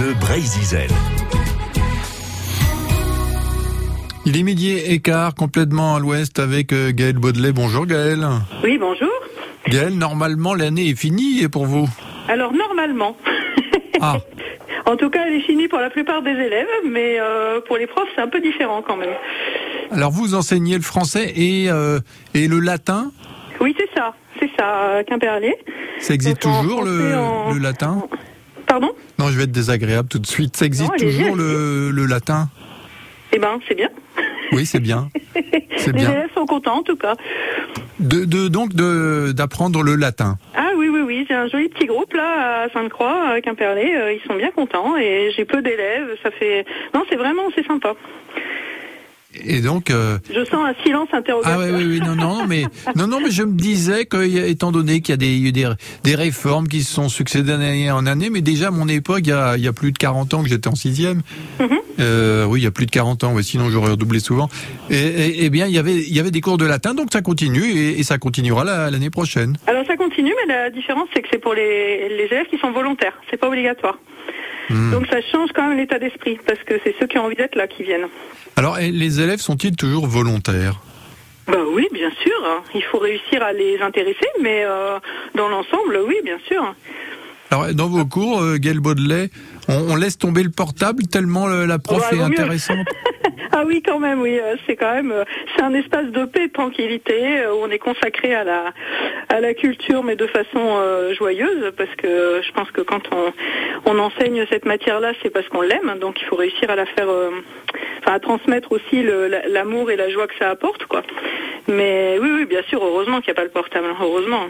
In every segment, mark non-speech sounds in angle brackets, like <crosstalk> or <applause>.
Bleu Brésil. Il est midi et quart, complètement à l'ouest avec euh, Gaël Baudelet. Bonjour Gaël. Oui, bonjour. Gaël, normalement l'année est finie pour vous Alors normalement. Ah, <laughs> En tout cas, elle est finie pour la plupart des élèves, mais euh, pour les profs, c'est un peu différent quand même. alors vous enseignez le français et, euh, et le latin? Oui, c'est ça, c'est ça, Quimperlé. Ça existe Donc, toujours le, français, en- le latin? Non, je vais être désagréable tout de suite. Ça existe Non, toujours le, le latin Eh ben, c'est bien. Oui, c'est bien. <laughs> Les bien. élèves sont contents en tout cas. De, de, donc de- d'apprendre le latin. Ah oui, oui, oui, j'ai un joli petit groupe là à Sainte-Croix, à Quimperlé. euh, ils sont bien contents et j'ai peu d'élèves. Ça fait non, c'est vraiment c'est sympa. Et donc, euh, Je sens un silence ah interrogatoire. oui, oui, oui, non, non, mais <laughs> non, non, mais je me disais que, étant donné qu'il y a des, des, des réformes qui se sont succédées d'année en année, mais déjà à mon époque, il y a, il y a plus de 40 ans que j'étais en sixième. Mhm. Euh, oui, il y a plus de 40 ans, ouais, sinon j'aurais redoublé souvent. Et, et- bien, il y avait, il y avait des cours de latin, donc ça continue et, et ça continuera la- l'année prochaine. Alors ça continue, mais la différence c'est que c'est pour les, les élèves qui sont volontaires. C'est pas obligatoire. Hmm. Donc ça change quand même l'état d'esprit parce que c'est ceux qui ont envie d'être là qui viennent. Alors, et les élèves sont-ils toujours volontaires? Bah oui, bien sûr. Il faut réussir à les intéresser, mais euh, dans l'ensemble, oui, bien sûr. Alors, dans vos cours, euh, Gaël Baudelet, on, on laisse tomber le portable tellement le- la prof Ouais, est vaut mieux. intéressante. <laughs> <laughs> Ah oui, quand même, oui. euh, C'est quand même, euh, c'est un espace de paix, tranquillité, euh, où on est consacré à la, à la culture, mais de façon joyeuse, parce que je pense que quand on, on enseigne cette matière-là, c'est parce qu'on l'aime, donc il faut réussir à la faire, enfin à transmettre aussi l'amour et la joie que ça apporte, quoi. Mais oui, oui, bien sûr, heureusement qu'il n'y a pas le portable, hein, heureusement.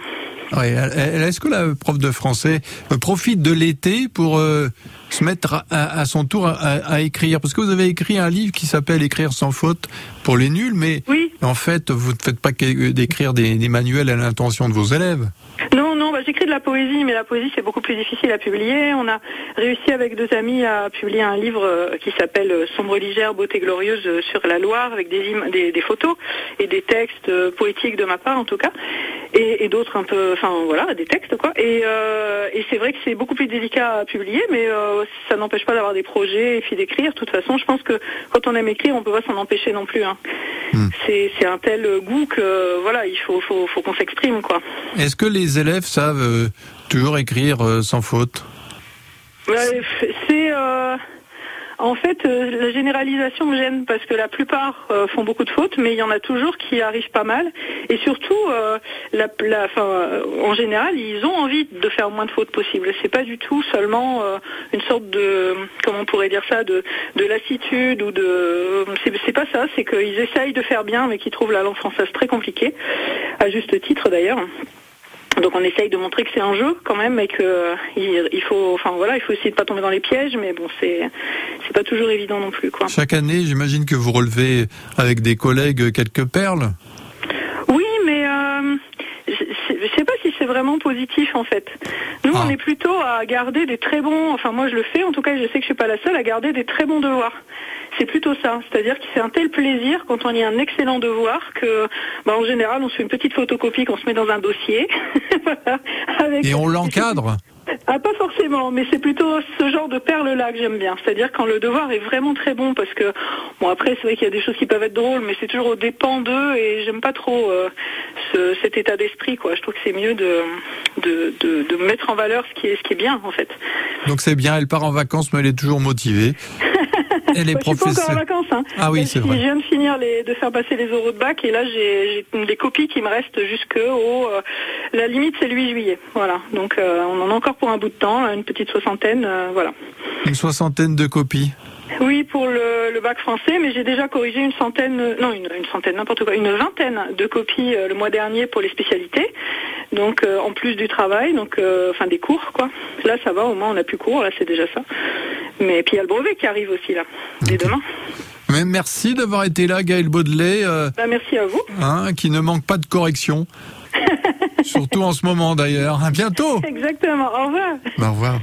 Elle- Est-ce que la prof de français euh, profite de l'été pour euh, se mettre à, à- à son tour à, à écrire? Parce que vous avez écrit un livre qui s'appelle Écrire sans faute pour les nuls, mais Oui. En fait, vous ne faites pas d'écrire des, manuels à l'intention de vos élèves. Non, non, bah, j'écris de la poésie, mais la poésie c'est beaucoup plus difficile à publier. On a réussi avec deux amis à publier un livre euh, qui s'appelle euh, Sombre légère, beauté glorieuse euh, sur la Loire, avec des, des, photos et des textes poétiques de ma part en tout cas, et, d'autres un peu, enfin voilà, des textes quoi. Et, c'est vrai que c'est beaucoup plus délicat à publier, mais ça n'empêche pas d'avoir des projets et puis d'écrire. De toute façon, je pense que quand on aime écrire, on peut pas s'en empêcher non plus. hein. Hmm. C'est un tel goût que voilà, il faut, faut, faut qu'on s'exprime quoi. Est-ce que les élèves savent euh, toujours écrire euh, sans faute? Ouais, c'est euh, en fait euh, la généralisation me gêne parce que la plupart euh, font beaucoup de fautes, mais il y en a toujours qui arrivent pas mal. Et surtout, euh, en général, ils ont envie de faire moins de fautes possible. C'est pas du tout seulement une sorte de, comment on pourrait dire ça, de, de lassitude ou de, c'est pas ça. C'est qu'ils essayent de faire bien, mais qu'ils trouvent la langue française très compliquée, à juste titre d'ailleurs. Donc on essaye de montrer que c'est un jeu quand même et que euh, il, faut, enfin voilà, il faut essayer de pas tomber dans les pièges, mais bon c'est c'est pas toujours évident non plus quoi. Chaque année, j'imagine que vous relevez avec des collègues quelques perles. Oui, mais euh, je sais pas si c'est vraiment positif en fait. Nous Ah. on est plutôt à garder des très bons, enfin moi je le fais en tout cas, je sais que je suis pas la seule à garder des très bons devoirs. C'est plutôt ça, c'est-à-dire que c'est un tel plaisir quand on lit un excellent devoir que, bah, en général, on se fait une petite photocopie qu'on se met dans un dossier, <laughs> voilà, <laughs> avec Et on l'encadre Ah, pas forcément, mais c'est plutôt ce genre de perles-là que j'aime bien. C'est-à-dire quand le devoir est vraiment très bon, parce que, bon, après, c'est vrai qu'il y a des choses qui peuvent être drôles, mais c'est toujours au dépend d'eux, et j'aime pas trop euh, ce- cet état d'esprit, quoi. Je trouve que c'est mieux de, de, de, de mettre en valeur ce qui est, ce qui est bien, en fait. Donc c'est bien, elle part en vacances, mais elle est toujours motivée. Elle est je suis pas encore en vacances, hein. Ah oui, c'est vrai. Je viens de finir les, de faire passer les oraux de bac, et là, j'ai des copies qui me restent jusqu'au, euh, la limite, c'est le 8 juillet. Voilà. Donc, euh, on en a encore pour un bout de temps, une petite soixantaine, euh, voilà. Une soixantaine de copies. Oui, pour le, le bac français, mais j'ai déjà corrigé une centaine, non, une, une centaine, n'importe quoi, une vingtaine de copies euh, le mois dernier pour les spécialités. Donc, euh, en plus du travail, donc, euh, enfin, des cours, quoi. Là, ça va, au moins, on a plus cours, là, c'est déjà ça. Mais puis, il y a le brevet qui arrive aussi, là, dès demain. Mais merci d'avoir été là, Gaël Baudelet, euh, Bah, merci à vous. hein, qui ne manque pas de correction. <laughs> Surtout en ce moment d'ailleurs. À bientôt. Exactement. Au revoir. Au revoir.